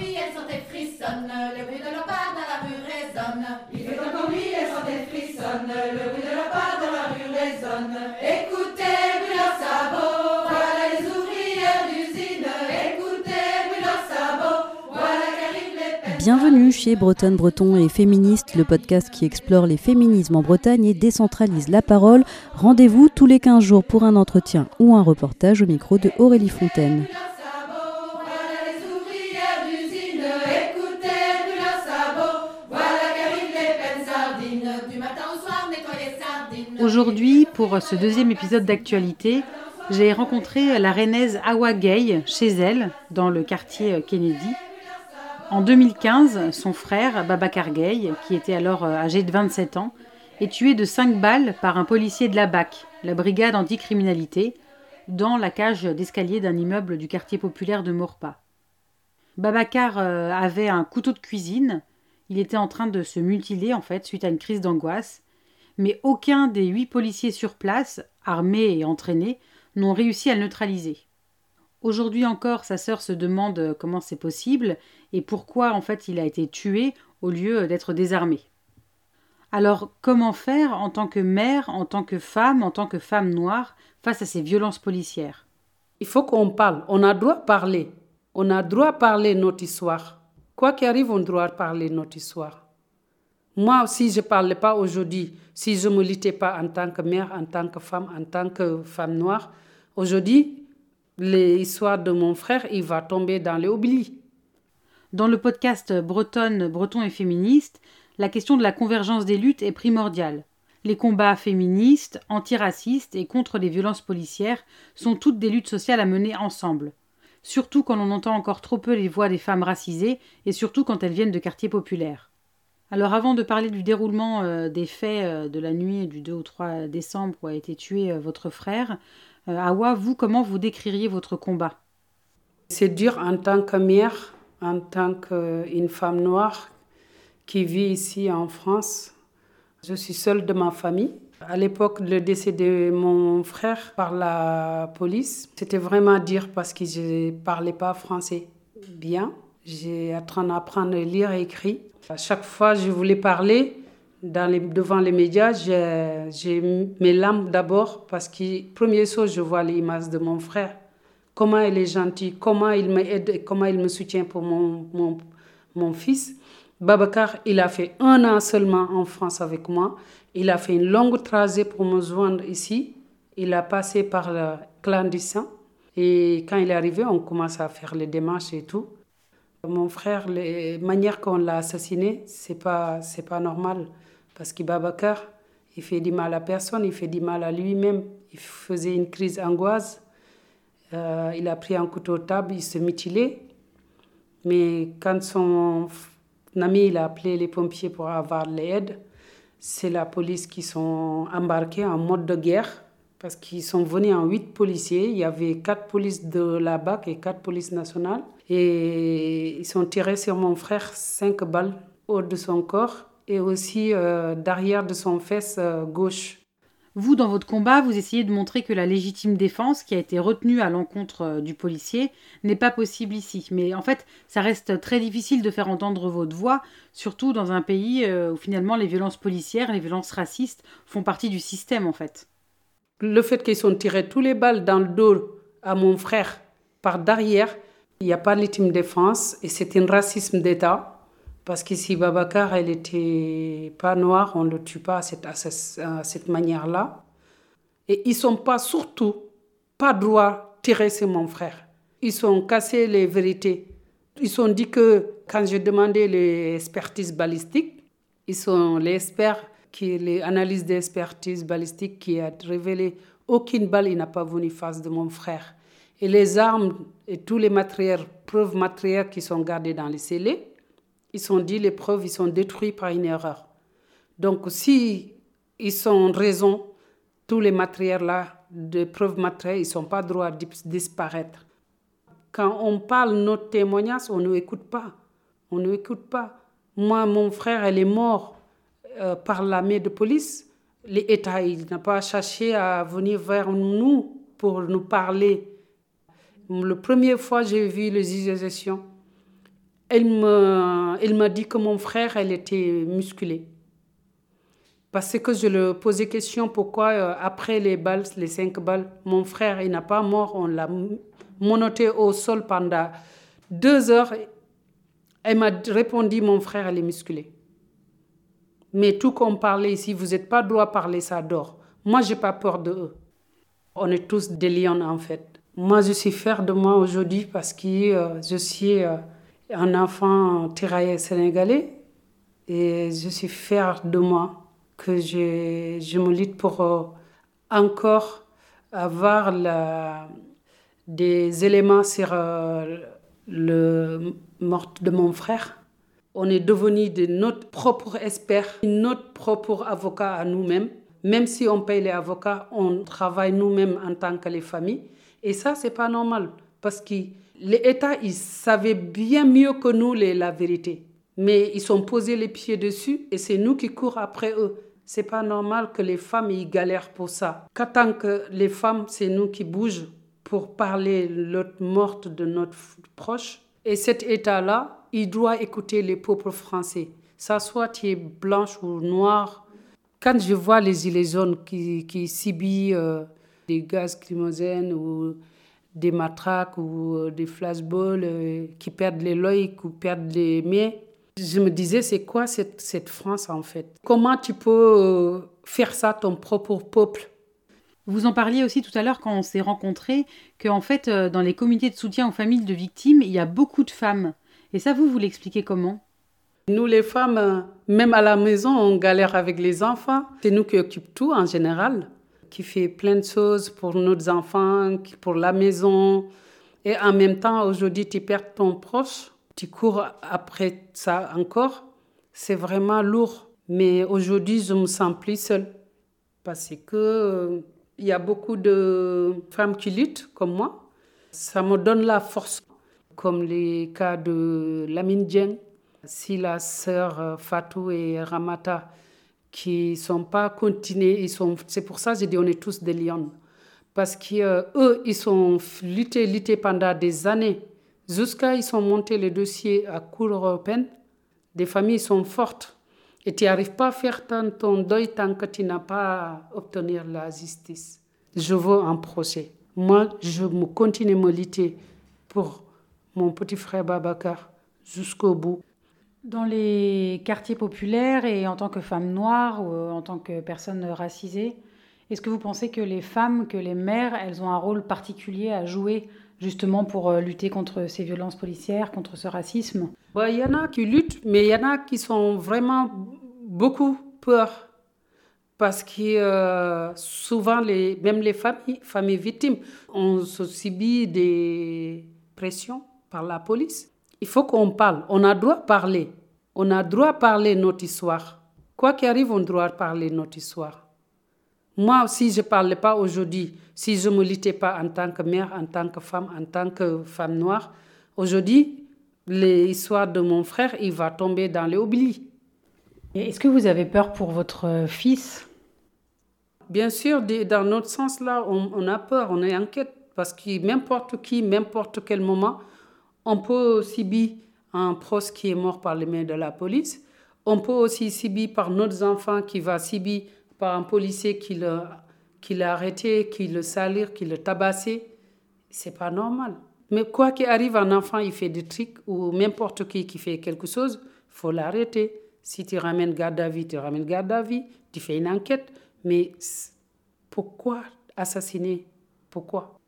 nuit, elles sont et frissonnent, le bruit de leur pas dans la rue résonne. Il fait encore nuit, elles sont et frissonnent, le bruit de leur pas dans la rue résonne. Écoutez, bruit leurs sabots, voilà les ouvrières d'usine. Écoutez, bruit leurs sabots, voilà qu'arrivent les peines. Bienvenue chez Bretonne Breton et Féministe, le podcast qui explore les féminismes en Bretagne et décentralise la parole. Rendez-vous tous les 15 jours pour un entretien ou un reportage au micro de Aurélie Fontaine. Aujourd'hui, pour ce deuxième épisode d'actualité, j'ai rencontré la rennaise Awa Gay chez elle, dans le quartier Kennedy. En 2015, son frère, Babacar Gay, qui était alors euh, âgé de 27 ans, est tué de 5 balles par un policier de la BAC, la brigade anticriminalité, dans la cage d'escalier d'un immeuble du quartier populaire de Maurepas. Babacar euh, avait un couteau de cuisine, il était en train de se mutiler en fait suite à une crise d'angoisse, mais aucun des huit policiers sur place, armés et entraînés, n'ont réussi à le neutraliser. Aujourd'hui encore, sa sœur se demande comment c'est possible et pourquoi en fait il a été tué au lieu d'être désarmé. Alors comment faire en tant que mère, en tant que femme, en tant que femme noire face à ces violences policières? Il faut qu'on parle. On a droit de parler. On a droit de parler notre histoire. Quoi qu'il arrive, on doit parler notre histoire. Moi, si je ne parlais pas aujourd'hui, si je ne me militais pas en tant que mère, en tant que femme, en tant que femme noire, aujourd'hui, l'histoire de mon frère, il va tomber dans les oublis. Dans le podcast Bretonne, Breton et féministe, la question de la convergence des luttes est primordiale. Les combats féministes, antiracistes et contre les violences policières sont toutes des luttes sociales à mener ensemble. Surtout quand on entend encore trop peu les voix des femmes racisées et surtout quand elles viennent de quartiers populaires. Alors avant de parler du déroulement euh, des faits euh, de la nuit du 2 au 3 décembre où a été tué euh, votre frère, Awa, vous, comment vous décririez votre combat? C'est dur en tant que mère, en tant qu'une femme noire qui vit ici en France. Je suis seule de ma famille. À l'époque, le décès de mon frère par la police, c'était vraiment dur parce que je ne parlais pas français bien. J'ai en train d'apprendre à lire et écrire. À chaque fois que je voulais parler dans les, devant les médias, j'ai mes larmes d'abord parce que, première chose, je vois l'image de mon frère. Comment il est gentil, comment il m'aide comment il me soutient pour mon, mon, mon fils. Babacar, il a fait un an seulement en France avec moi. Il a fait une longue trajet pour me joindre ici. Il a passé par le clandestin. Et quand il est arrivé, on commence à faire les démarches et tout. Mon frère, les manières qu'on l'a assassiné, c'est pas, c'est pas normal. Parce que Babacar, il fait du mal à personne, il fait du mal à lui-même. Il faisait une crise d'angoisse. Euh, il a pris un couteau table, il se mutilait. Mais quand son ami a appelé les pompiers pour avoir l'aide, c'est la police qui sont embarqués en mode de guerre parce qu'ils sont venus en huit policiers. Il y avait quatre polices de la BAC et quatre polices nationales. Et ils sont tirés sur mon frère cinq balles haut de son corps et aussi euh, derrière de son fesse euh, gauche. Vous, dans votre combat, vous essayez de montrer que la légitime défense qui a été retenue à l'encontre euh, du policier n'est pas possible ici. Mais en fait, ça reste très difficile de faire entendre votre voix, surtout dans un pays où finalement les violences policières, les violences racistes font partie du système en fait. Le fait qu'ils ont tiré tous les balles dans le dos à mon frère par derrière, il n'y a pas de légitime défense et c'est un racisme d'État. Parce que si Babacar, elle était pas noire, on ne le tue pas à cette, manière-là. Et ils sont pas, surtout, pas droit tirer sur mon frère. Ils ont cassé les vérités. Ils ont dit que quand j'ai demandé les expertises balistiques, ils sont les experts qui les analyses d'expertise balistique qui a révélé aucune balle il n'a pas venu face de mon frère. Et les armes et tous les matériels, preuves matérielles qui sont gardées dans les scellés, ils sont dit les preuves, ils sont détruits par une erreur. Donc si ils sont raison, tous les matériels là, de preuves matérielles, ils sont pas droits de disparaître. Quand on parle notre témoignage, on ne écoute pas. On ne écoute pas. Moi, mon frère, elle est mort euh, par la main de police. L'État, il n'a pas cherché à venir vers nous pour nous parler. La première fois j'ai vu les gestion, Elle m'a dit que mon frère, elle était musclé. Parce que je lui posais question pourquoi, euh, après les balles, les cinq balles, mon frère, il n'a pas mort. On l'a monoté au sol pendant deux heures. Elle m'a répondu, mon frère, elle est musclé. Mais tout qu'on parlait ici, vous n'êtes pas droit parler ça dort. Moi, j'ai pas peur de eux. On est tous des lions, en fait. Moi, je suis fière de moi aujourd'hui parce que euh, je suis euh, un enfant tiraillé sénégalais et je suis fière de moi que je, je me lutte pour euh, encore avoir la, des éléments sur le mort de mon frère. On est devenu de notre propre expert, notre propre avocat à nous-mêmes. Même si on paye les avocats, on travaille nous-mêmes en tant que les familles. Et ça, c'est pas normal parce que l'État, ils savaient bien mieux que nous les, la vérité. Mais ils sont posés les pieds dessus et c'est nous qui courons après eux. C'est pas normal que les femmes y galèrent pour ça. Qu'en tant que les femmes, c'est nous qui bougeons pour parler l'autre morte de notre proche. Et cet État-là, il doit écouter les peuples français. Ça soit tu blanche ou noire. Quand je vois les jaunes qui, qui subissent euh, des gaz climogènes ou des matraques ou euh, des flashballs, euh, qui perdent les l'œil, qui perdent les mains, je me disais, c'est quoi cette, cette France en fait? Comment tu peux faire ça ton propre peuple? Vous en parliez aussi tout à l'heure quand on s'est rencontrés, qu'en fait, dans les comités de soutien aux familles de victimes, il y a beaucoup de femmes. Et ça, vous, vous l'expliquez comment? Nous, les femmes, même à la maison, on galère avec les enfants. C'est nous qui occupons tout en général, qui fait plein de choses pour nos enfants, pour la maison. Et en même temps, aujourd'hui, tu perds ton proche, tu cours après ça encore. C'est vraiment lourd. Mais aujourd'hui, je me sens plus seule. Parce que il y a beaucoup de femmes qui luttent comme moi. Ça me donne la force comme les cas de Lamine Dieng, si la sœur euh, Fatou et Ramata qui sont pas continués, ils sont, c'est pour ça que j'ai dit on est tous des lions. Parce qu'eux, eux, ils sont luttés, luttés pendant des années. Jusqu'à ils sont montés les dossiers à Cour européenne. Des familles sont fortes. Et tu n'arrives pas à faire ton deuil tant que tu n'as pas obtenu la justice. Je veux un procès. Moi, je continue à me lutter pour mon petit frère Babacar jusqu'au bout. Dans les quartiers populaires et en tant que femme noire ou en tant que personne racisée, est-ce que vous pensez que les femmes, que les mères, elles ont un rôle particulier à jouer justement pour euh, lutter contre ces violences policières, contre ce racisme? Il y en a qui luttent, mais il y en a qui sont vraiment beaucoup peur. Parce que euh, souvent, les, même les familles, familles victimes, ont subi des pressions par la police. Il faut qu'on parle. On a droit de parler. On a droit de parler notre histoire. Quoi qu'il arrive, on doit parler notre histoire. Moi, si je ne parlais pas aujourd'hui, si je ne me luttais pas en tant que mère, en tant que femme, en tant que femme noire, aujourd'hui, l'histoire de mon frère, il va tomber dans l'oubli. Est-ce que vous avez peur pour votre fils? Bien sûr, dans notre sens là, on, on a peur, on est inquiète parce que n'importe qui, n'importe quel moment, on peut subir un proche qui est mort par les mains de la police. On peut aussi subir par notre enfant qui va subir par un policier qui l'a, qui l'a arrêté, qui le salir, qui le tabassé. C'est pas normal. Mais quoi qu'il arrive, un enfant, il fait des trucs ou n'importe qui qui fait quelque chose, faut l'arrêter. Si tu ramènes garde à vie, tu ramènes garde à vie, tu fais une enquête. Mais pourquoi assassiner? Pourquoi?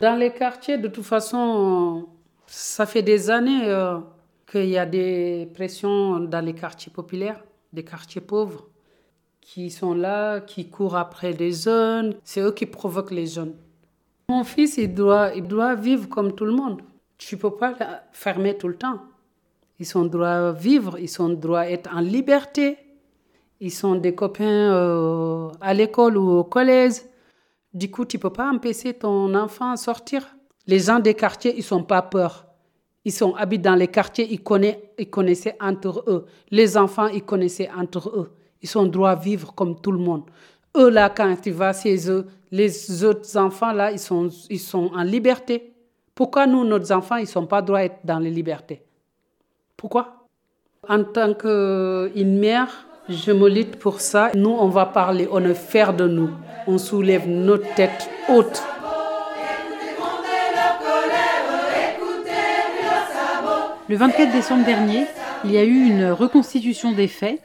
Dans les quartiers, de toute façon, ça fait des années euh, qu'il y a des pressions dans les quartiers populaires, des quartiers pauvres, qui sont là, qui courent après les jeunes. C'est eux qui provoquent les jeunes. Mon fils, il doit, il doit vivre comme tout le monde. Tu ne peux pas le fermer tout le temps. Ils sont droit vivre, ils sont droit être en liberté. Ils sont des copains euh, à l'école ou au collège. Du coup, tu ne peux pas empêcher ton enfant à sortir. Les gens des quartiers, ils sont pas peur. Ils sont habités dans les quartiers, ils, connaissent, ils connaissaient entre eux. Les enfants, ils connaissaient entre eux. Ils sont droits à vivre comme tout le monde. Eux, là, quand tu vas chez eux, les autres enfants, là, ils sont, ils sont en liberté. Pourquoi nous, nos enfants, ils ne sont pas droits être dans les libertés? Pourquoi? En tant qu'une mère, je me lutte pour ça. Nous, on va parler, on est fiers de nous. On soulève notre tête haute. Le 24 décembre dernier, il y a eu une reconstitution des faits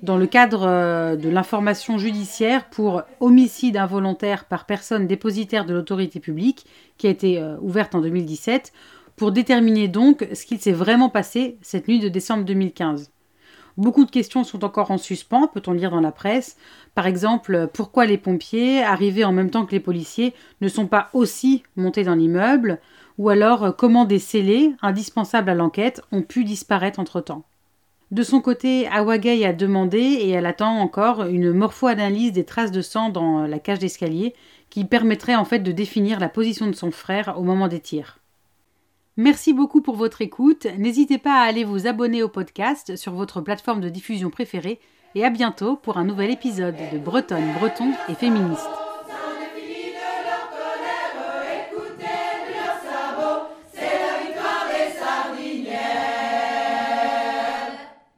dans le cadre euh, de l'information judiciaire pour homicide involontaire par personne dépositaire de l'autorité publique, qui a été euh, ouverte en 2017, pour déterminer donc ce qu'il s'est vraiment passé cette nuit de décembre 2015. Beaucoup de questions sont encore en suspens, peut-on lire dans la presse. Par exemple, pourquoi les pompiers, arrivés en même temps que les policiers, ne sont pas aussi montés dans l'immeuble? Ou alors euh, comment des scellés, indispensables à l'enquête, ont pu disparaître entre-temps. De son côté, Awagay a demandé, et elle attend encore, une morpho-analyse des traces de sang dans la cage d'escalier, qui permettrait en fait de définir la position de son frère au moment des tirs. Merci beaucoup pour votre écoute. N'hésitez pas à aller vous abonner au podcast sur votre plateforme de diffusion préférée et à bientôt pour un nouvel épisode de Bretonne, Breton et Féministe.